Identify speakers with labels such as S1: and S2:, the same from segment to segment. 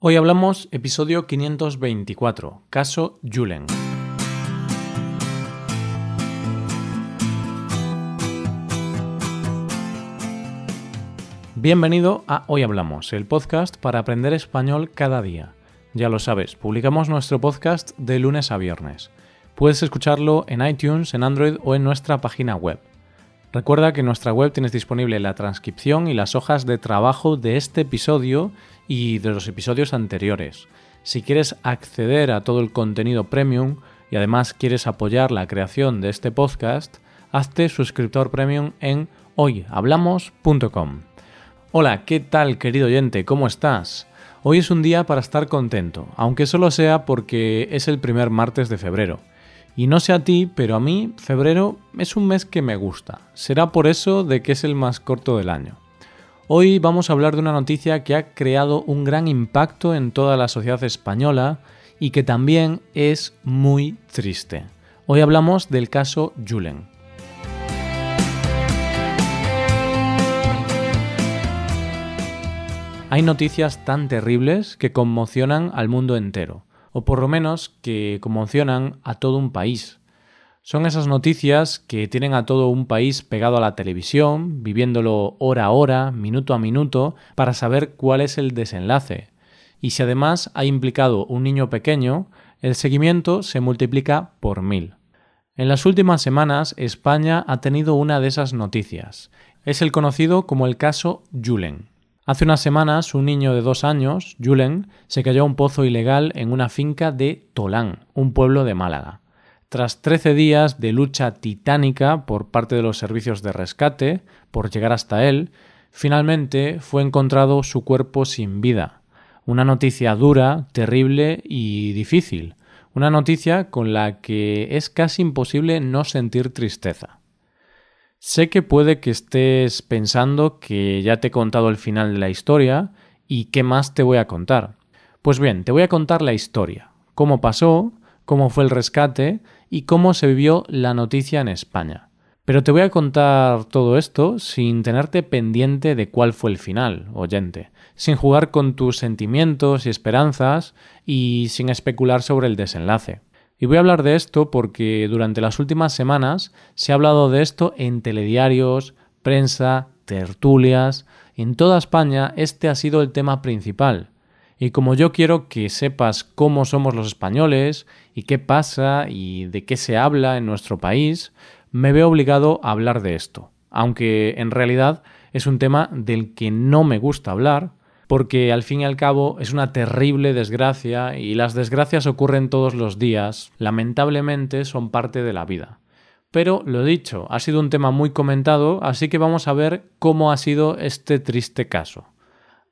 S1: Hoy hablamos episodio 524, caso Julen. Bienvenido a Hoy Hablamos, el podcast para aprender español cada día. Ya lo sabes, publicamos nuestro podcast de lunes a viernes. Puedes escucharlo en iTunes, en Android o en nuestra página web. Recuerda que en nuestra web tienes disponible la transcripción y las hojas de trabajo de este episodio y de los episodios anteriores. Si quieres acceder a todo el contenido premium y además quieres apoyar la creación de este podcast, hazte suscriptor premium en hoyhablamos.com. Hola, ¿qué tal querido oyente? ¿Cómo estás? Hoy es un día para estar contento, aunque solo sea porque es el primer martes de febrero. Y no sé a ti, pero a mí febrero es un mes que me gusta. Será por eso de que es el más corto del año. Hoy vamos a hablar de una noticia que ha creado un gran impacto en toda la sociedad española y que también es muy triste. Hoy hablamos del caso Julen. Hay noticias tan terribles que conmocionan al mundo entero o por lo menos que conmocionan a todo un país. Son esas noticias que tienen a todo un país pegado a la televisión, viviéndolo hora a hora, minuto a minuto, para saber cuál es el desenlace. Y si además ha implicado un niño pequeño, el seguimiento se multiplica por mil. En las últimas semanas, España ha tenido una de esas noticias. Es el conocido como el caso Julen. Hace unas semanas, un niño de dos años, Julen, se cayó a un pozo ilegal en una finca de Tolán, un pueblo de Málaga. Tras 13 días de lucha titánica por parte de los servicios de rescate por llegar hasta él, finalmente fue encontrado su cuerpo sin vida. Una noticia dura, terrible y difícil. Una noticia con la que es casi imposible no sentir tristeza. Sé que puede que estés pensando que ya te he contado el final de la historia y qué más te voy a contar. Pues bien, te voy a contar la historia, cómo pasó, cómo fue el rescate y cómo se vivió la noticia en España. Pero te voy a contar todo esto sin tenerte pendiente de cuál fue el final, oyente, sin jugar con tus sentimientos y esperanzas y sin especular sobre el desenlace. Y voy a hablar de esto porque durante las últimas semanas se ha hablado de esto en telediarios, prensa, tertulias. En toda España este ha sido el tema principal. Y como yo quiero que sepas cómo somos los españoles y qué pasa y de qué se habla en nuestro país, me veo obligado a hablar de esto. Aunque en realidad es un tema del que no me gusta hablar, porque al fin y al cabo es una terrible desgracia y las desgracias ocurren todos los días, lamentablemente son parte de la vida. Pero lo dicho, ha sido un tema muy comentado, así que vamos a ver cómo ha sido este triste caso.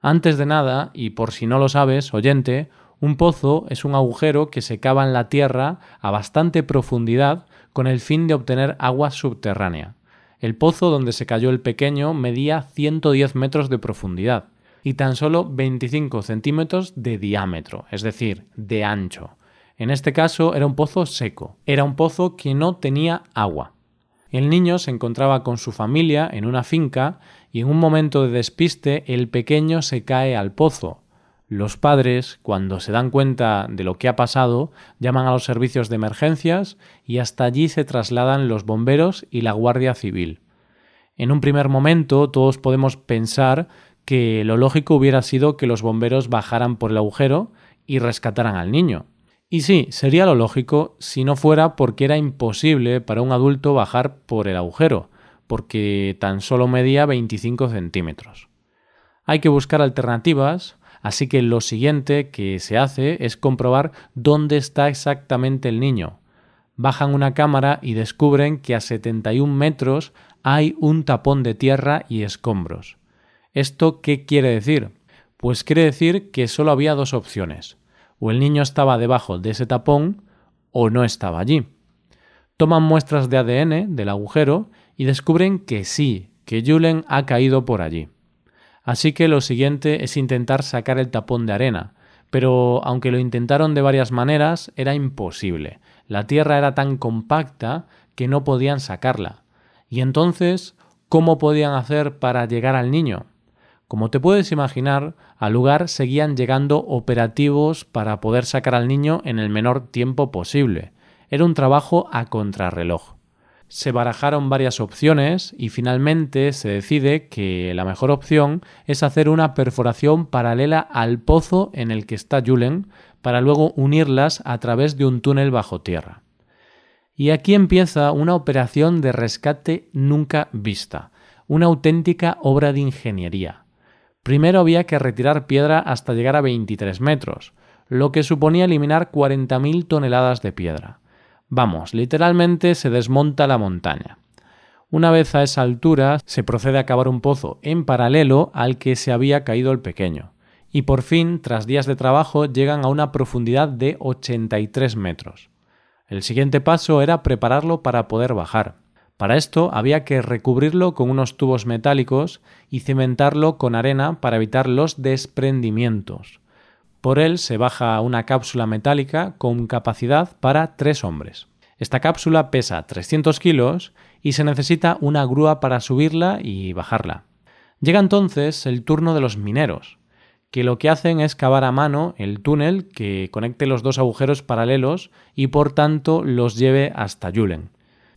S1: Antes de nada, y por si no lo sabes, oyente, un pozo es un agujero que se cava en la tierra a bastante profundidad con el fin de obtener agua subterránea. El pozo donde se cayó el pequeño medía 110 metros de profundidad y tan solo 25 centímetros de diámetro, es decir, de ancho. En este caso era un pozo seco, era un pozo que no tenía agua. El niño se encontraba con su familia en una finca y en un momento de despiste el pequeño se cae al pozo. Los padres, cuando se dan cuenta de lo que ha pasado, llaman a los servicios de emergencias y hasta allí se trasladan los bomberos y la Guardia Civil. En un primer momento todos podemos pensar que lo lógico hubiera sido que los bomberos bajaran por el agujero y rescataran al niño. Y sí, sería lo lógico si no fuera porque era imposible para un adulto bajar por el agujero, porque tan solo medía 25 centímetros. Hay que buscar alternativas, así que lo siguiente que se hace es comprobar dónde está exactamente el niño. Bajan una cámara y descubren que a 71 metros hay un tapón de tierra y escombros. ¿Esto qué quiere decir? Pues quiere decir que solo había dos opciones. O el niño estaba debajo de ese tapón o no estaba allí. Toman muestras de ADN del agujero y descubren que sí, que Julen ha caído por allí. Así que lo siguiente es intentar sacar el tapón de arena, pero aunque lo intentaron de varias maneras, era imposible. La tierra era tan compacta que no podían sacarla. Y entonces, ¿cómo podían hacer para llegar al niño? Como te puedes imaginar, al lugar seguían llegando operativos para poder sacar al niño en el menor tiempo posible. Era un trabajo a contrarreloj. Se barajaron varias opciones y finalmente se decide que la mejor opción es hacer una perforación paralela al pozo en el que está Julen para luego unirlas a través de un túnel bajo tierra. Y aquí empieza una operación de rescate nunca vista, una auténtica obra de ingeniería. Primero había que retirar piedra hasta llegar a 23 metros, lo que suponía eliminar 40.000 toneladas de piedra. Vamos, literalmente se desmonta la montaña. Una vez a esa altura, se procede a cavar un pozo en paralelo al que se había caído el pequeño. Y por fin, tras días de trabajo, llegan a una profundidad de 83 metros. El siguiente paso era prepararlo para poder bajar. Para esto había que recubrirlo con unos tubos metálicos y cimentarlo con arena para evitar los desprendimientos. Por él se baja una cápsula metálica con capacidad para tres hombres. Esta cápsula pesa 300 kilos y se necesita una grúa para subirla y bajarla. Llega entonces el turno de los mineros, que lo que hacen es cavar a mano el túnel que conecte los dos agujeros paralelos y por tanto los lleve hasta Julen.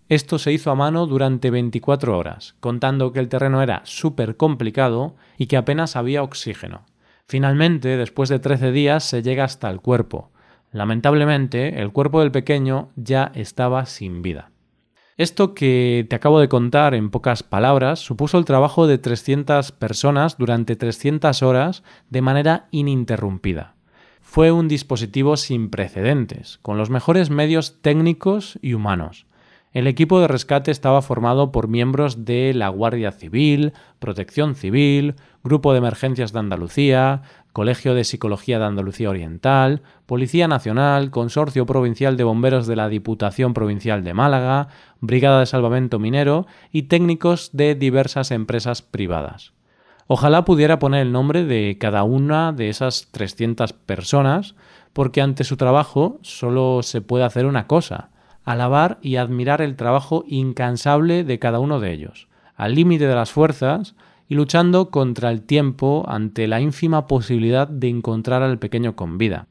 S1: Esto se hizo a mano durante 24 horas, contando que el terreno era súper complicado y que apenas había oxígeno. Finalmente, después de 13 días, se llega hasta el cuerpo. Lamentablemente, el cuerpo del pequeño ya estaba sin vida. Esto que te acabo de contar en pocas palabras supuso el trabajo de 300 personas durante 300 horas de manera ininterrumpida. Fue un dispositivo sin precedentes, con los mejores medios técnicos y humanos. El equipo de rescate estaba formado por miembros de la Guardia Civil, Protección Civil, Grupo de Emergencias de Andalucía, Colegio de Psicología de Andalucía Oriental, Policía Nacional, Consorcio Provincial de Bomberos de la Diputación Provincial de Málaga, Brigada de Salvamento Minero y técnicos de diversas empresas privadas. Ojalá pudiera poner el nombre de cada una de esas 300 personas, porque ante su trabajo solo se puede hacer una cosa, alabar y admirar el trabajo incansable de cada uno de ellos, al límite de las fuerzas y luchando contra el tiempo ante la ínfima posibilidad de encontrar al pequeño con vida.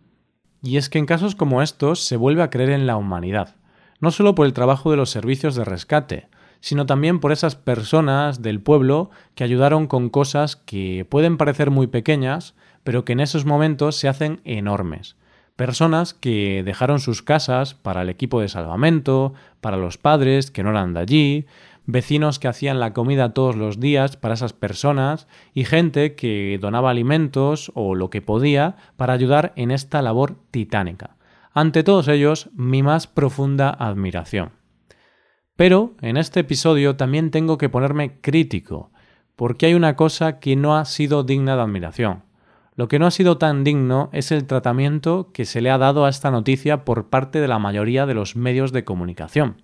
S1: Y es que en casos como estos se vuelve a creer en la humanidad, no solo por el trabajo de los servicios de rescate, sino también por esas personas del pueblo que ayudaron con cosas que pueden parecer muy pequeñas, pero que en esos momentos se hacen enormes. Personas que dejaron sus casas para el equipo de salvamento, para los padres que no eran de allí, vecinos que hacían la comida todos los días para esas personas y gente que donaba alimentos o lo que podía para ayudar en esta labor titánica. Ante todos ellos, mi más profunda admiración. Pero en este episodio también tengo que ponerme crítico, porque hay una cosa que no ha sido digna de admiración. Lo que no ha sido tan digno es el tratamiento que se le ha dado a esta noticia por parte de la mayoría de los medios de comunicación.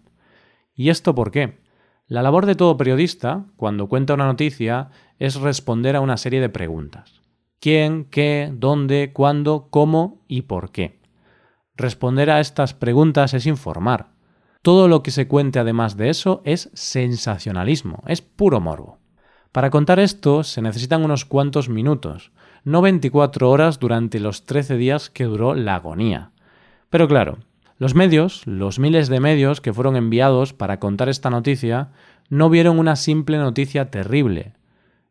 S1: ¿Y esto por qué? La labor de todo periodista, cuando cuenta una noticia, es responder a una serie de preguntas. ¿Quién, qué, dónde, cuándo, cómo y por qué? Responder a estas preguntas es informar. Todo lo que se cuente además de eso es sensacionalismo, es puro morbo. Para contar esto se necesitan unos cuantos minutos, no 24 horas durante los 13 días que duró la agonía. Pero claro, los medios, los miles de medios que fueron enviados para contar esta noticia, no vieron una simple noticia terrible.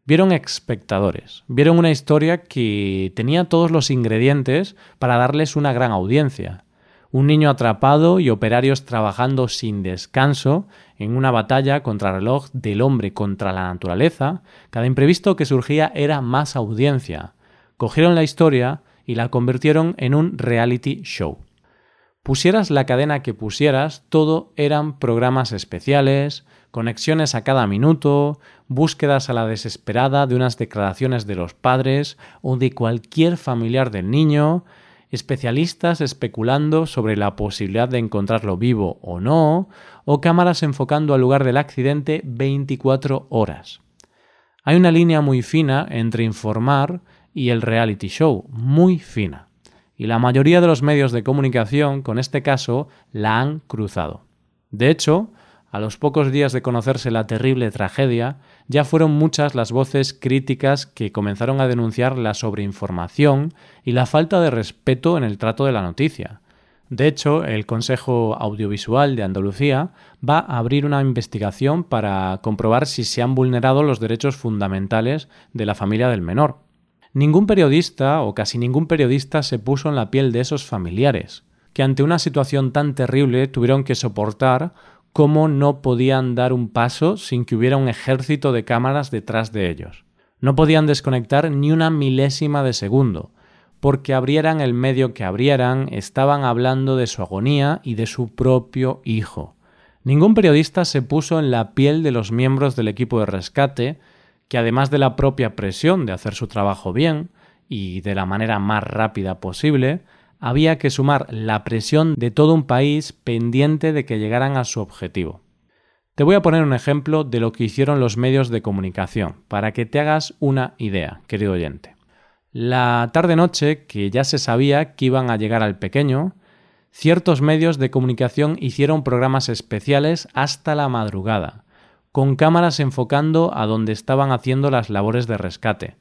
S1: Vieron espectadores, vieron una historia que tenía todos los ingredientes para darles una gran audiencia. Un niño atrapado y operarios trabajando sin descanso en una batalla contra el reloj del hombre contra la naturaleza, cada imprevisto que surgía era más audiencia, cogieron la historia y la convirtieron en un reality show. Pusieras la cadena que pusieras, todo eran programas especiales, conexiones a cada minuto, búsquedas a la desesperada de unas declaraciones de los padres o de cualquier familiar del niño, especialistas especulando sobre la posibilidad de encontrarlo vivo o no, o cámaras enfocando al lugar del accidente 24 horas. Hay una línea muy fina entre informar y el reality show, muy fina. Y la mayoría de los medios de comunicación, con este caso, la han cruzado. De hecho, a los pocos días de conocerse la terrible tragedia, ya fueron muchas las voces críticas que comenzaron a denunciar la sobreinformación y la falta de respeto en el trato de la noticia. De hecho, el Consejo Audiovisual de Andalucía va a abrir una investigación para comprobar si se han vulnerado los derechos fundamentales de la familia del menor. Ningún periodista o casi ningún periodista se puso en la piel de esos familiares, que ante una situación tan terrible tuvieron que soportar cómo no podían dar un paso sin que hubiera un ejército de cámaras detrás de ellos. No podían desconectar ni una milésima de segundo, porque abrieran el medio que abrieran, estaban hablando de su agonía y de su propio hijo. Ningún periodista se puso en la piel de los miembros del equipo de rescate, que además de la propia presión de hacer su trabajo bien y de la manera más rápida posible, había que sumar la presión de todo un país pendiente de que llegaran a su objetivo. Te voy a poner un ejemplo de lo que hicieron los medios de comunicación, para que te hagas una idea, querido oyente. La tarde-noche, que ya se sabía que iban a llegar al pequeño, ciertos medios de comunicación hicieron programas especiales hasta la madrugada, con cámaras enfocando a donde estaban haciendo las labores de rescate.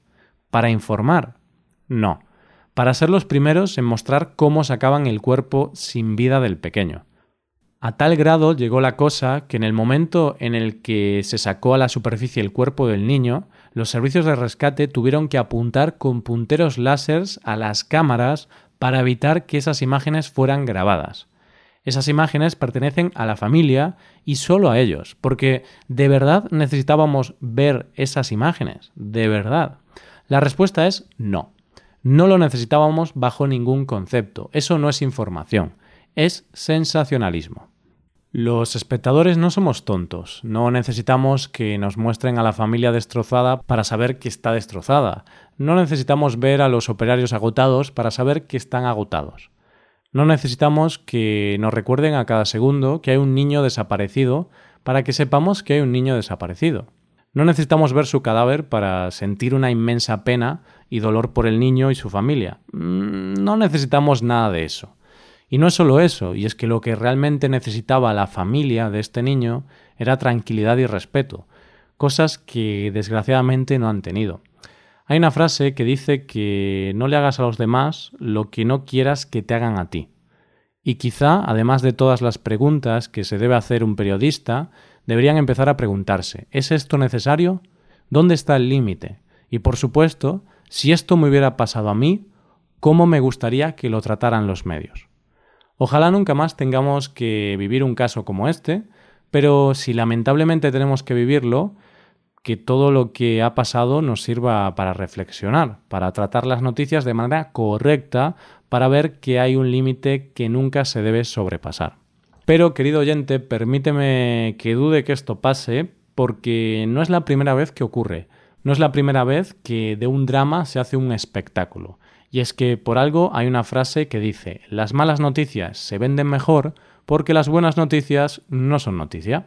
S1: ¿Para informar? No para ser los primeros en mostrar cómo sacaban el cuerpo sin vida del pequeño. A tal grado llegó la cosa que en el momento en el que se sacó a la superficie el cuerpo del niño, los servicios de rescate tuvieron que apuntar con punteros láseres a las cámaras para evitar que esas imágenes fueran grabadas. Esas imágenes pertenecen a la familia y solo a ellos, porque ¿de verdad necesitábamos ver esas imágenes? ¿De verdad? La respuesta es no. No lo necesitábamos bajo ningún concepto. Eso no es información, es sensacionalismo. Los espectadores no somos tontos, no necesitamos que nos muestren a la familia destrozada para saber que está destrozada, no necesitamos ver a los operarios agotados para saber que están agotados. No necesitamos que nos recuerden a cada segundo que hay un niño desaparecido para que sepamos que hay un niño desaparecido. No necesitamos ver su cadáver para sentir una inmensa pena y dolor por el niño y su familia. Mm, no necesitamos nada de eso. Y no es solo eso, y es que lo que realmente necesitaba la familia de este niño era tranquilidad y respeto, cosas que desgraciadamente no han tenido. Hay una frase que dice que no le hagas a los demás lo que no quieras que te hagan a ti. Y quizá, además de todas las preguntas que se debe hacer un periodista, deberían empezar a preguntarse, ¿es esto necesario? ¿Dónde está el límite? Y por supuesto, si esto me hubiera pasado a mí, ¿cómo me gustaría que lo trataran los medios? Ojalá nunca más tengamos que vivir un caso como este, pero si lamentablemente tenemos que vivirlo, que todo lo que ha pasado nos sirva para reflexionar, para tratar las noticias de manera correcta, para ver que hay un límite que nunca se debe sobrepasar. Pero, querido oyente, permíteme que dude que esto pase porque no es la primera vez que ocurre. No es la primera vez que de un drama se hace un espectáculo. Y es que por algo hay una frase que dice, las malas noticias se venden mejor porque las buenas noticias no son noticia.